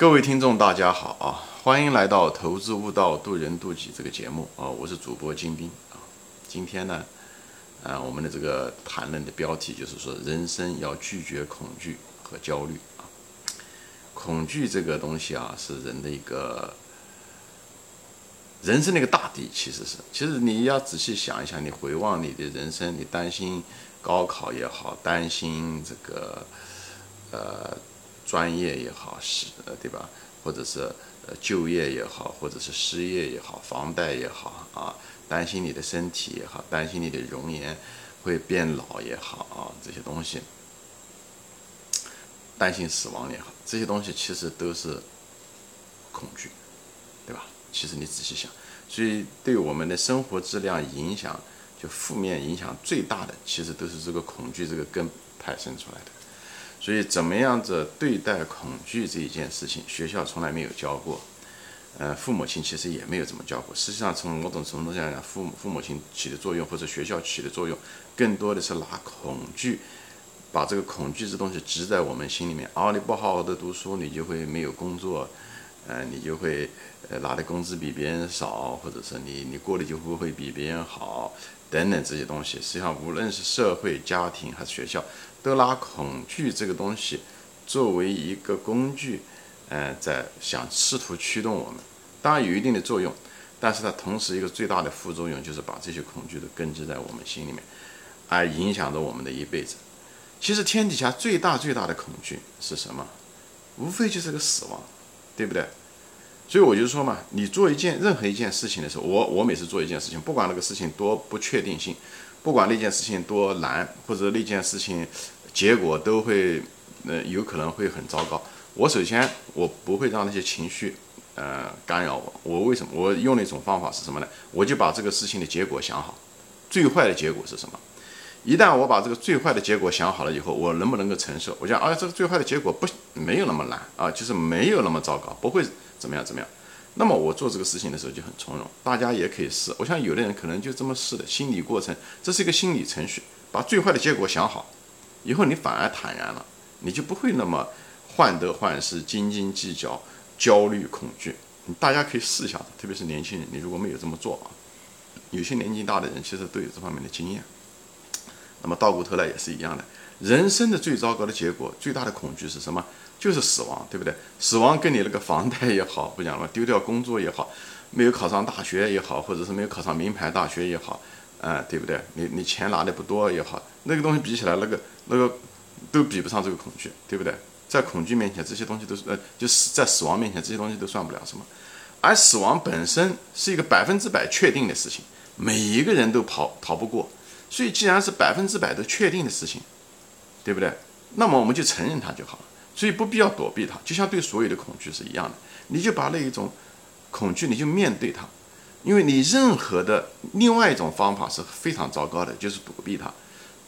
各位听众，大家好啊！欢迎来到《投资悟道，渡人渡己》这个节目啊！我是主播金兵啊。今天呢，啊，我们的这个谈论的标题就是说，人生要拒绝恐惧和焦虑啊。恐惧这个东西啊，是人的一个人生的一个大敌。其实是，其实你要仔细想一想，你回望你的人生，你担心高考也好，担心这个呃。专业也好，是呃，对吧？或者是呃就业也好，或者是失业也好，房贷也好啊，担心你的身体也好，担心你的容颜会变老也好啊，这些东西，担心死亡也好，这些东西其实都是恐惧，对吧？其实你仔细想，所以对我们的生活质量影响，就负面影响最大的，其实都是这个恐惧这个根派生出来的。所以，怎么样子对待恐惧这一件事情，学校从来没有教过，呃，父母亲其实也没有怎么教过。实际上，从某种程度上讲，父母父母亲起的作用，或者学校起的作用，更多的是拿恐惧，把这个恐惧这东西植在我们心里面。哦，你不好好的读书，你就会没有工作，呃，你就会呃拿的工资比别人少，或者是你你过得就不会比别人好，等等这些东西。实际上，无论是社会、家庭还是学校。都拿恐惧这个东西作为一个工具，呃，在想试图驱动我们，当然有一定的作用，但是它同时一个最大的副作用就是把这些恐惧都根植在我们心里面，而影响着我们的一辈子。其实天底下最大最大的恐惧是什么？无非就是个死亡，对不对？所以我就说嘛，你做一件任何一件事情的时候，我我每次做一件事情，不管那个事情多不确定性。不管那件事情多难，或者那件事情结果都会，呃，有可能会很糟糕。我首先我不会让那些情绪，呃，干扰我。我为什么？我用了一种方法是什么呢？我就把这个事情的结果想好，最坏的结果是什么？一旦我把这个最坏的结果想好了以后，我能不能够承受？我想，啊，这个最坏的结果不没有那么难啊，就是没有那么糟糕，不会怎么样怎么样。那么我做这个事情的时候就很从容，大家也可以试。我想有的人可能就这么试的，心理过程，这是一个心理程序，把最坏的结果想好，以后你反而坦然了，你就不会那么患得患失、斤斤计较、焦虑、恐惧。大家可以试一下特别是年轻人，你如果没有这么做啊，有些年纪大的人其实都有这方面的经验。那么倒过头来也是一样的，人生的最糟糕的结果、最大的恐惧是什么？就是死亡，对不对？死亡跟你那个房贷也好，不讲了，丢掉工作也好，没有考上大学也好，或者是没有考上名牌大学也好，啊，对不对？你你钱拿的不多也好，那个东西比起来，那个那个都比不上这个恐惧，对不对？在恐惧面前，这些东西都是呃，就是在死亡面前，这些东西都算不了什么。而死亡本身是一个百分之百确定的事情，每一个人都跑逃不过。所以，既然是百分之百的确定的事情，对不对？那么我们就承认它就好了。所以不必要躲避它，就像对所有的恐惧是一样的，你就把那一种恐惧，你就面对它，因为你任何的另外一种方法是非常糟糕的，就是躲避它，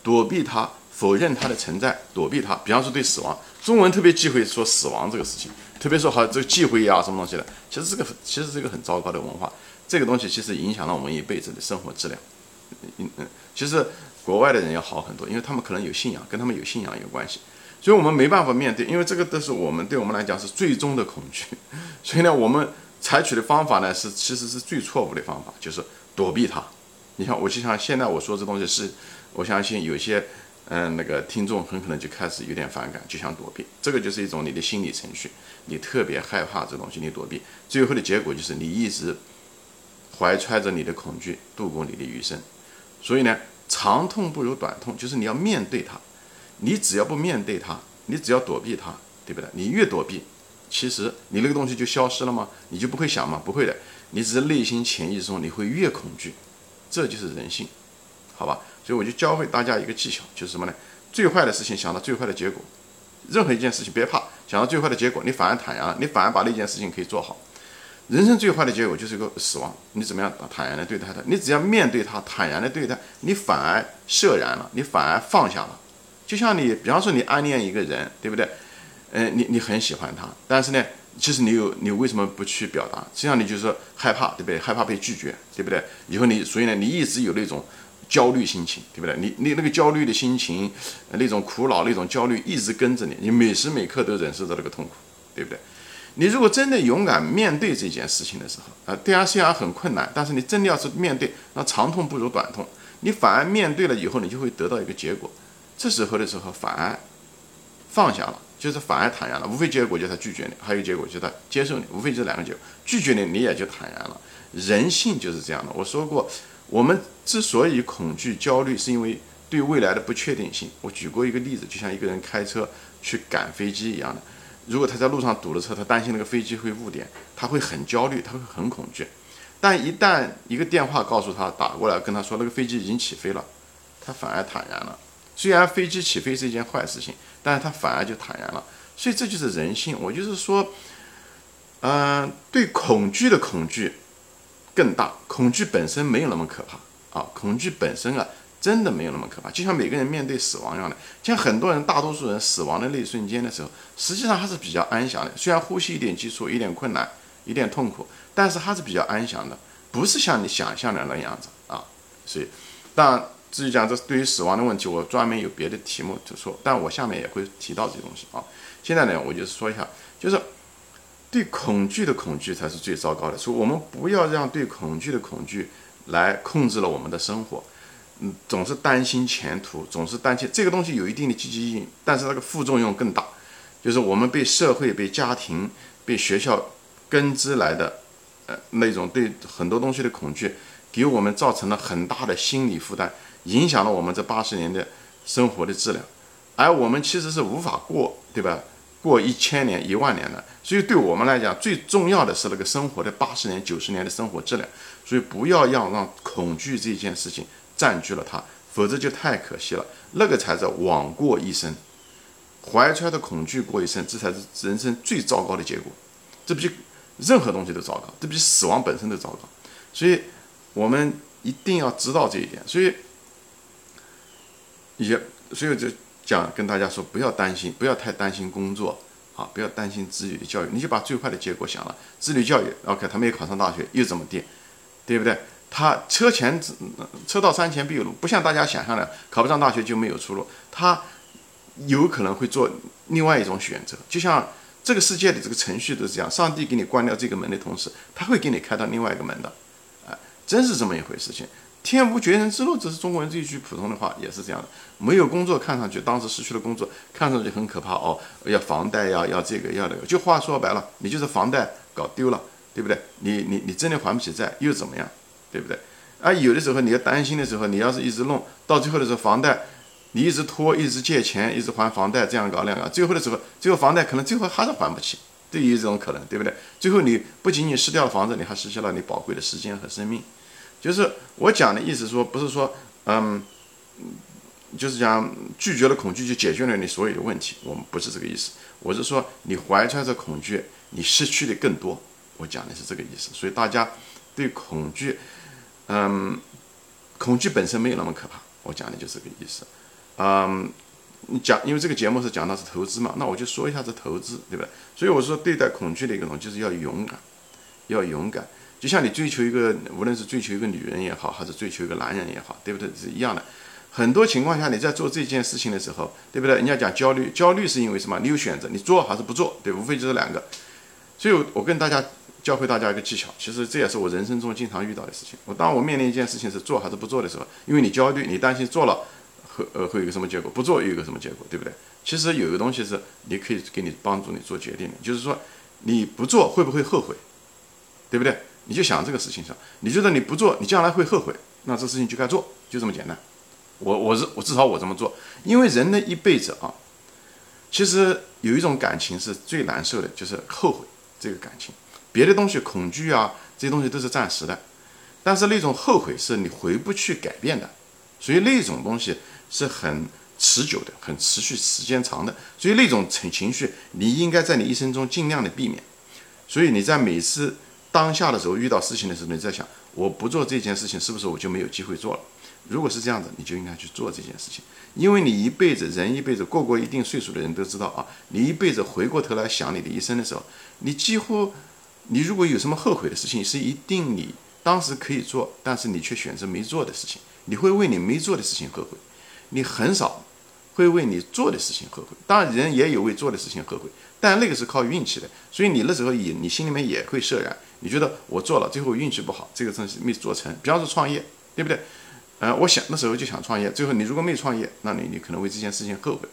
躲避它，否认它的存在，躲避它。比方说对死亡，中文特别忌讳说死亡这个事情，特别说好这个忌讳呀什么东西的，其实这个其实是一个很糟糕的文化，这个东西其实影响了我们一辈子的生活质量。嗯嗯，其实国外的人要好很多，因为他们可能有信仰，跟他们有信仰有关系。所以我们没办法面对，因为这个都是我们对我们来讲是最终的恐惧。所以呢，我们采取的方法呢是其实是最错误的方法，就是躲避它。你看，我就像现在我说这东西是，我相信有些嗯那个听众很可能就开始有点反感，就想躲避。这个就是一种你的心理程序，你特别害怕这东西，你躲避，最后的结果就是你一直怀揣着你的恐惧度过你的余生。所以呢，长痛不如短痛，就是你要面对它。你只要不面对它，你只要躲避它，对不对？你越躲避，其实你那个东西就消失了吗？你就不会想吗？不会的，你只是内心潜意识中你会越恐惧，这就是人性，好吧？所以我就教会大家一个技巧，就是什么呢？最坏的事情想到最坏的结果，任何一件事情别怕，想到最坏的结果，你反而坦然，你反而把那件事情可以做好。人生最坏的结果就是一个死亡，你怎么样坦然的对待它？你只要面对它，坦然的对待，你反而释然了，你反而放下了。就像你，比方说你暗恋一个人，对不对？嗯，你你很喜欢他，但是呢，其实你有你为什么不去表达？实际上你就是害怕，对不对？害怕被拒绝，对不对？以后你所以呢，你一直有那种焦虑心情，对不对？你你那个焦虑的心情，那种苦恼、那种焦虑一直跟着你，你每时每刻都忍受着那个痛苦，对不对？你如果真的勇敢面对这件事情的时候，啊，对啊，虽然很困难，但是你真的要是面对，那长痛不如短痛，你反而面对了以后，你就会得到一个结果。这时候的时候，反而放下了，就是反而坦然了。无非结果就是他拒绝你，还有结果就是他接受你，无非这两个结果。拒绝你，你也就坦然了。人性就是这样的。我说过，我们之所以恐惧、焦虑，是因为对未来的不确定性。我举过一个例子，就像一个人开车去赶飞机一样的。如果他在路上堵了车，他担心那个飞机会误点，他会很焦虑，他会很恐惧。但一旦一个电话告诉他打过来跟他说那个飞机已经起飞了，他反而坦然了。虽然飞机起飞是一件坏事情，但是他反而就坦然了。所以这就是人性。我就是说，嗯，对恐惧的恐惧更大，恐惧本身没有那么可怕啊，恐惧本身啊。真的没有那么可怕，就像每个人面对死亡一样的，像很多人，大多数人死亡的那一瞬间的时候，实际上还是比较安详的。虽然呼吸一点急促，一点困难，一点痛苦，但是还是比较安详的，不是像你想象的那样子啊。所以，当至于讲这对于死亡的问题，我专门有别的题目就说，但我下面也会提到这些东西啊。现在呢，我就说一下，就是对恐惧的恐惧才是最糟糕的，所以我们不要让对恐惧的恐惧来控制了我们的生活。嗯，总是担心前途，总是担心这个东西有一定的积极意义，但是那个副作用更大，就是我们被社会、被家庭、被学校根植来的，呃，那种对很多东西的恐惧，给我们造成了很大的心理负担，影响了我们这八十年的生活的质量，而我们其实是无法过，对吧？过一千年、一万年的，所以对我们来讲，最重要的是那个生活的八十年、九十年的生活质量，所以不要让让恐惧这件事情。占据了它，否则就太可惜了。那个才是枉过一生，怀揣着恐惧过一生，这才是人生最糟糕的结果。这比任何东西都糟糕，这比死亡本身都糟糕。所以，我们一定要知道这一点。所以，也所以就讲跟大家说，不要担心，不要太担心工作啊，不要担心子女的教育，你就把最坏的结果想了。子女教育，OK，他没有考上大学又怎么地，对不对？他车前车到山前必有路，不像大家想象的，考不上大学就没有出路。他有可能会做另外一种选择，就像这个世界的这个程序都是这样，上帝给你关掉这个门的同时，他会给你开到另外一个门的，哎，真是这么一回事情。天无绝人之路，这是中国人这一句普通的话，也是这样的。没有工作，看上去当时失去了工作，看上去很可怕哦，要房贷呀，要这个要那个，就话说白了，你就是房贷搞丢了，对不对？你你你真的还不起债，又怎么样？对不对？啊，有的时候你要担心的时候，你要是一直弄到最后的时候，房贷你一直拖，一直借钱，一直还房贷，这样搞那样搞，最后的时候，最后房贷可能最后还是还不起，都有这种可能，对不对？最后你不仅仅失掉了房子，你还失去了你宝贵的时间和生命。就是我讲的意思说，不是说，嗯，就是讲拒绝了恐惧就解决了你所有的问题，我们不是这个意思。我是说，你怀揣着恐惧，你失去的更多。我讲的是这个意思。所以大家对恐惧。嗯，恐惧本身没有那么可怕，我讲的就是这个意思。嗯，你讲，因为这个节目是讲到是投资嘛，那我就说一下这投资，对不对？所以我说对待恐惧的一个东西就是要勇敢，要勇敢。就像你追求一个，无论是追求一个女人也好，还是追求一个男人也好，对不对？是一样的。很多情况下你在做这件事情的时候，对不对？人家讲焦虑，焦虑是因为什么？你有选择，你做还是不做？对，无非就是两个。所以，我跟大家。教会大家一个技巧，其实这也是我人生中经常遇到的事情。我当我面临一件事情是做还是不做的时候，因为你焦虑，你担心做了会呃会有一个什么结果，不做又有个什么结果，对不对？其实有一个东西是你可以给你帮助你做决定的，就是说你不做会不会后悔，对不对？你就想这个事情上，你觉得你不做你将来会后悔，那这事情就该做，就这么简单。我我是我至少我这么做，因为人的一辈子啊，其实有一种感情是最难受的，就是后悔这个感情。别的东西，恐惧啊，这些东西都是暂时的，但是那种后悔是你回不去改变的，所以那种东西是很持久的，很持续时间长的，所以那种情情绪你应该在你一生中尽量的避免。所以你在每次当下的时候遇到事情的时候，你在想，我不做这件事情是不是我就没有机会做了？如果是这样子，你就应该去做这件事情，因为你一辈子人一辈子过过一定岁数的人都知道啊，你一辈子回过头来想你的一生的时候，你几乎。你如果有什么后悔的事情，是一定你当时可以做，但是你却选择没做的事情，你会为你没做的事情后悔。你很少会为你做的事情后悔。当然，人也有为做的事情后悔，但那个是靠运气的。所以你那时候也，你心里面也会释然。你觉得我做了，最后运气不好，这个东西没做成。比方说创业，对不对？呃，我想那时候就想创业，最后你如果没创业，那你你可能为这件事情后悔。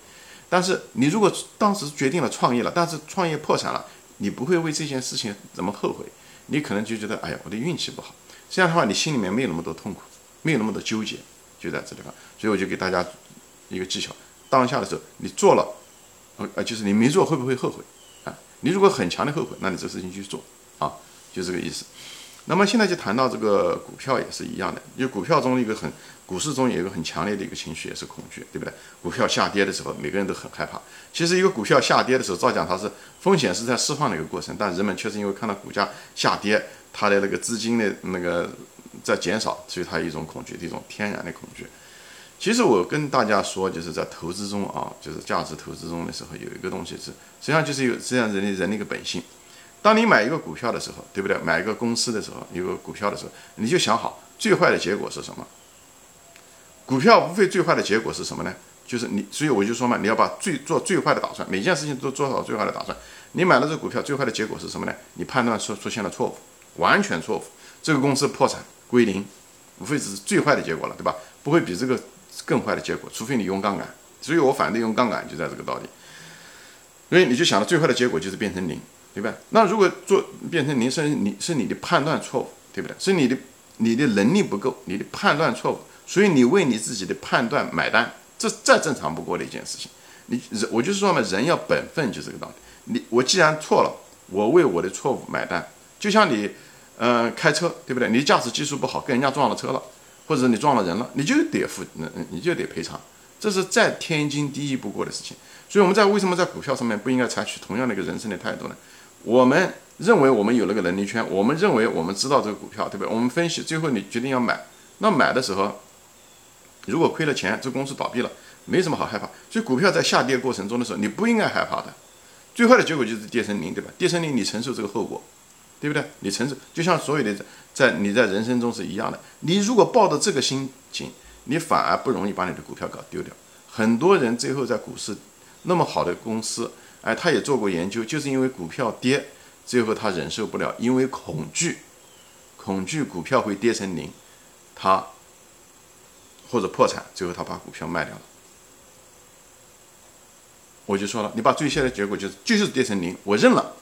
但是你如果当时决定了创业了，但是创业破产了，你不会为这件事情怎么后悔？你可能就觉得，哎呀，我的运气不好。这样的话，你心里面没有那么多痛苦，没有那么多纠结，就在这地方。所以我就给大家一个技巧：当下的时候，你做了，呃，就是你没做会不会后悔啊？你如果很强的后悔，那你这个事情去做啊，就这个意思。那么现在就谈到这个股票也是一样的，因为股票中一个很，股市中有一个很强烈的一个情绪也是恐惧，对不对？股票下跌的时候，每个人都很害怕。其实一个股票下跌的时候，照讲它是风险是在释放的一个过程，但人们确实因为看到股价下跌。它的那个资金的那个在减少，所以它有一种恐惧，一种天然的恐惧。其实我跟大家说，就是在投资中啊，就是价值投资中的时候，有一个东西是，实际上就是有实际上人的人的一个本性。当你买一个股票的时候，对不对？买一个公司的时候，一个股票的时候，你就想好最坏的结果是什么？股票无非最坏的结果是什么呢？就是你，所以我就说嘛，你要把最做最坏的打算，每件事情都做好最坏的打算。你买了这个股票，最坏的结果是什么呢？你判断出出现了错误。完全错误，这个公司破产归零，无非只是最坏的结果了，对吧？不会比这个更坏的结果，除非你用杠杆。所以我反对用杠杆，就在这个道理。所以你就想到最坏的结果就是变成零，对吧？那如果做变成零，是你是你的判断错误，对不对？是你的你的能力不够，你的判断错误，所以你为你自己的判断买单，这再正常不过的一件事情。你人，我就是说嘛，人要本分，就这个道理。你我既然错了，我为我的错误买单，就像你。嗯，开车对不对？你驾驶技术不好，跟人家撞了车了，或者你撞了人了，你就得付，你就得赔偿，这是再天经地义不过的事情。所以我们在为什么在股票上面不应该采取同样的一个人生的态度呢？我们认为我们有那个能力圈，我们认为我们知道这个股票，对不对？我们分析，最后你决定要买，那买的时候，如果亏了钱，这公司倒闭了，没什么好害怕。所以股票在下跌过程中的时候，你不应该害怕的，最坏的结果就是跌成零，对吧？跌成零，你承受这个后果。对不对？你承受，就像所有的在你在人生中是一样的。你如果抱着这个心情，你反而不容易把你的股票搞丢掉。很多人最后在股市那么好的公司，哎，他也做过研究，就是因为股票跌，最后他忍受不了，因为恐惧，恐惧股票会跌成零，他或者破产，最后他把股票卖掉了。我就说了，你把最坏的结果就是就是跌成零，我认了，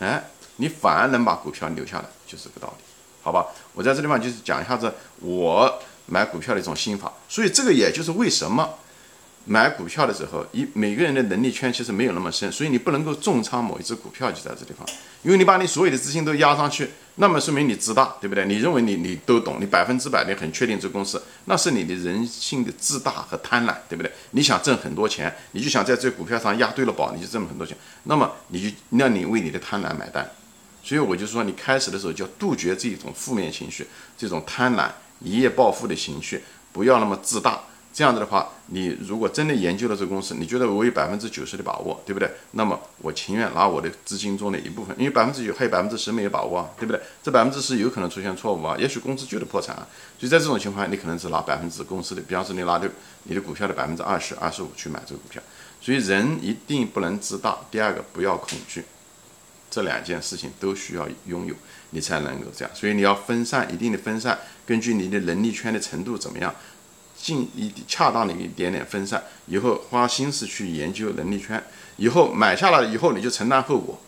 哎。你反而能把股票留下来，就是这个道理，好吧？我在这地方就是讲一下子我买股票的一种心法，所以这个也就是为什么。买股票的时候，一每个人的能力圈其实没有那么深，所以你不能够重仓某一只股票就在这地方，因为你把你所有的资金都压上去，那么说明你自大，对不对？你认为你你都懂，你百分之百的很确定这公司，那是你的人性的自大和贪婪，对不对？你想挣很多钱，你就想在这股票上压对了宝，你就挣很多钱，那么你就那你为你的贪婪买单。所以我就说，你开始的时候就要杜绝这种负面情绪，这种贪婪、一夜暴富的情绪，不要那么自大。这样子的话，你如果真的研究了这个公司，你觉得我有百分之九十的把握，对不对？那么我情愿拿我的资金中的一部分，因为百分之九还有百分之十没有把握啊，对不对？这百分之十有可能出现错误啊，也许公司就得破产啊。所以在这种情况，你可能只拿百分之公司的，比方说你拿的你的股票的百分之二十、二十五去买这个股票。所以人一定不能自大。第二个，不要恐惧。这两件事情都需要拥有，你才能够这样。所以你要分散一定的分散，根据你的能力圈的程度怎么样，尽一恰当的一点点分散，以后花心思去研究能力圈，以后买下来以后你就承担后果。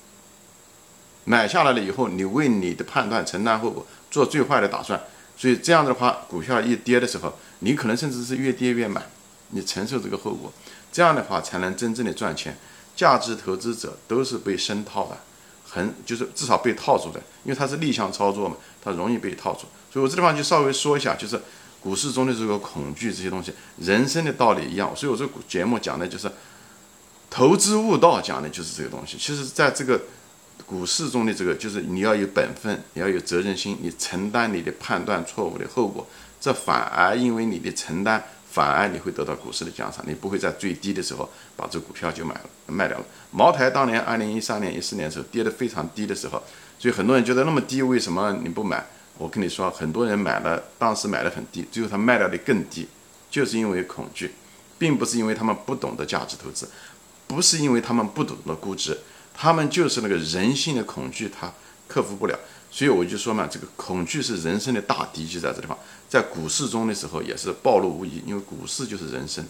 买下来了以后，你为你的判断承担后果，做最坏的打算。所以这样的话，股票一跌的时候，你可能甚至是越跌越买，你承受这个后果。这样的话才能真正的赚钱。价值投资者都是被深套的。很就是至少被套住的，因为它是逆向操作嘛，它容易被套住。所以我这地方就稍微说一下，就是股市中的这个恐惧这些东西，人生的道理一样。所以我这个节目讲的就是投资悟道，讲的就是这个东西。其实在这个股市中的这个，就是你要有本分，你要有责任心，你承担你的判断错误的后果，这反而因为你的承担。反而你会得到股市的奖赏，你不会在最低的时候把这股票就买了卖掉了。茅台当年二零一三年、一四年的时候跌得非常低的时候，所以很多人觉得那么低，为什么你不买？我跟你说，很多人买了，当时买的很低，最后他卖掉的更低，就是因为恐惧，并不是因为他们不懂得价值投资，不是因为他们不懂得估值，他们就是那个人性的恐惧，他克服不了。所以我就说嘛，这个恐惧是人生的大敌，就在这地方。在股市中的时候也是暴露无遗，因为股市就是人生，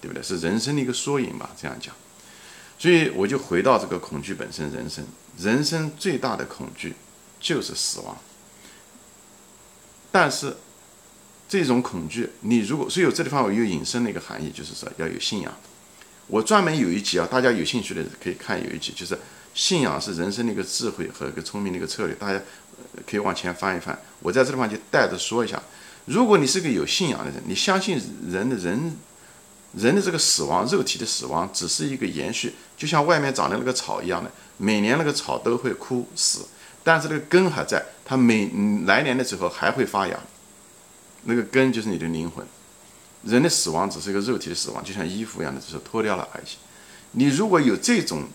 对不对？是人生的一个缩影吧，这样讲。所以我就回到这个恐惧本身，人生，人生最大的恐惧就是死亡。但是这种恐惧，你如果所以有这地方我又引申了一个含义，就是说要有信仰。我专门有一集啊，大家有兴趣的可以看有一集，就是信仰是人生的一个智慧和一个聪明的一个策略，大家可以往前翻一翻。我在这地方就带着说一下，如果你是个有信仰的人，你相信人的人人的这个死亡，肉体的死亡只是一个延续，就像外面长的那个草一样的，每年那个草都会枯死，但是那个根还在，它每来年的时候还会发芽，那个根就是你的灵魂。人的死亡只是一个肉体的死亡，就像衣服一样的，只是脱掉了而已。你如果有这种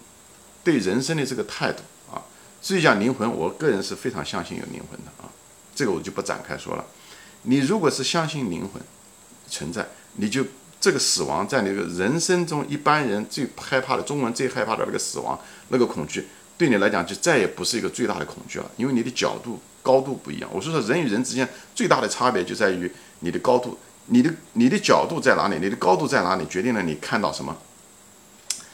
对人生的这个态度啊，至于讲灵魂，我个人是非常相信有灵魂的啊，这个我就不展开说了。你如果是相信灵魂存在，你就这个死亡在那个人生中一般人最害怕的，中文最害怕的那个死亡那个恐惧，对你来讲就再也不是一个最大的恐惧了，因为你的角度高度不一样。我说说人与人之间最大的差别就在于你的高度。你的你的角度在哪里？你的高度在哪里？决定了你看到什么。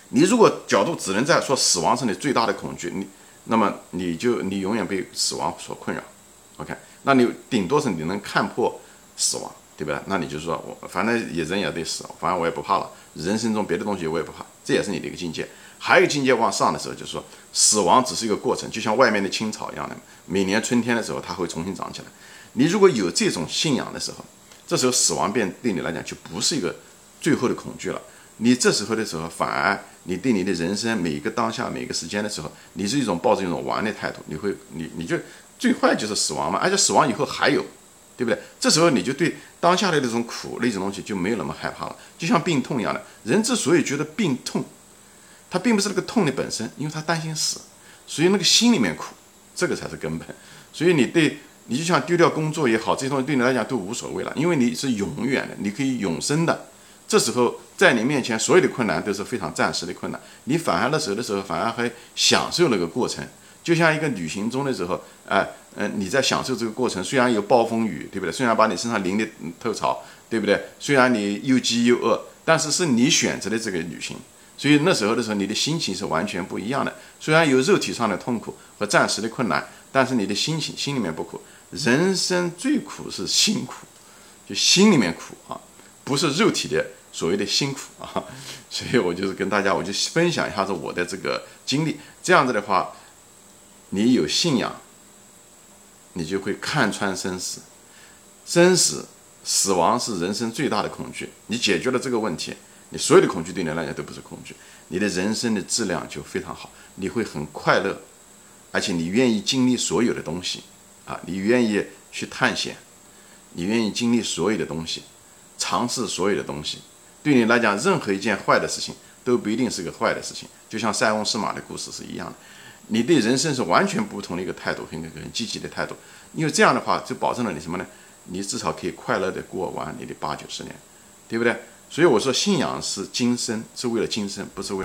你如果角度只能在说死亡是你最大的恐惧，你那么你就你永远被死亡所困扰。OK，那你顶多是你能看破死亡，对不对？那你就说我反正也人也得死，反正我也不怕了。人生中别的东西我也不怕，这也是你的一个境界。还有境界往上的时候，就是说死亡只是一个过程，就像外面的青草一样的，每年春天的时候它会重新长起来。你如果有这种信仰的时候，这时候死亡变对你来讲就不是一个最后的恐惧了。你这时候的时候，反而你对你的人生每一个当下、每个时间的时候，你是一种抱着一种玩的态度。你会，你你就最坏就是死亡嘛，而且死亡以后还有，对不对？这时候你就对当下的那种苦那种东西就没有那么害怕了。就像病痛一样的，人之所以觉得病痛，他并不是那个痛的本身，因为他担心死，所以那个心里面苦，这个才是根本。所以你对。你就像丢掉工作也好，这些东西对你来讲都无所谓了，因为你是永远的，你可以永生的。这时候在你面前所有的困难都是非常暂时的困难，你反而的时候的时候反而还享受那个过程，就像一个旅行中的时候，哎，嗯，你在享受这个过程，虽然有暴风雨，对不对？虽然把你身上淋的透潮，对不对？虽然你又饥又饿，但是是你选择的这个旅行，所以那时候的时候你的心情是完全不一样的。虽然有肉体上的痛苦和暂时的困难，但是你的心情心里面不苦。人生最苦是辛苦，就心里面苦啊，不是肉体的所谓的辛苦啊。所以我就是跟大家，我就分享一下子我的这个经历。这样子的话，你有信仰，你就会看穿生死。生死、死亡是人生最大的恐惧。你解决了这个问题，你所有的恐惧对你来讲都不是恐惧，你的人生的质量就非常好，你会很快乐，而且你愿意经历所有的东西。啊，你愿意去探险，你愿意经历所有的东西，尝试所有的东西，对你来讲，任何一件坏的事情都不一定是个坏的事情。就像塞翁失马的故事是一样的，你对人生是完全不同的一个态度，很很积极的态度。因为这样的话，就保证了你什么呢？你至少可以快乐的过完你的八九十年，对不对？所以我说，信仰是今生，是为了今生，不是为。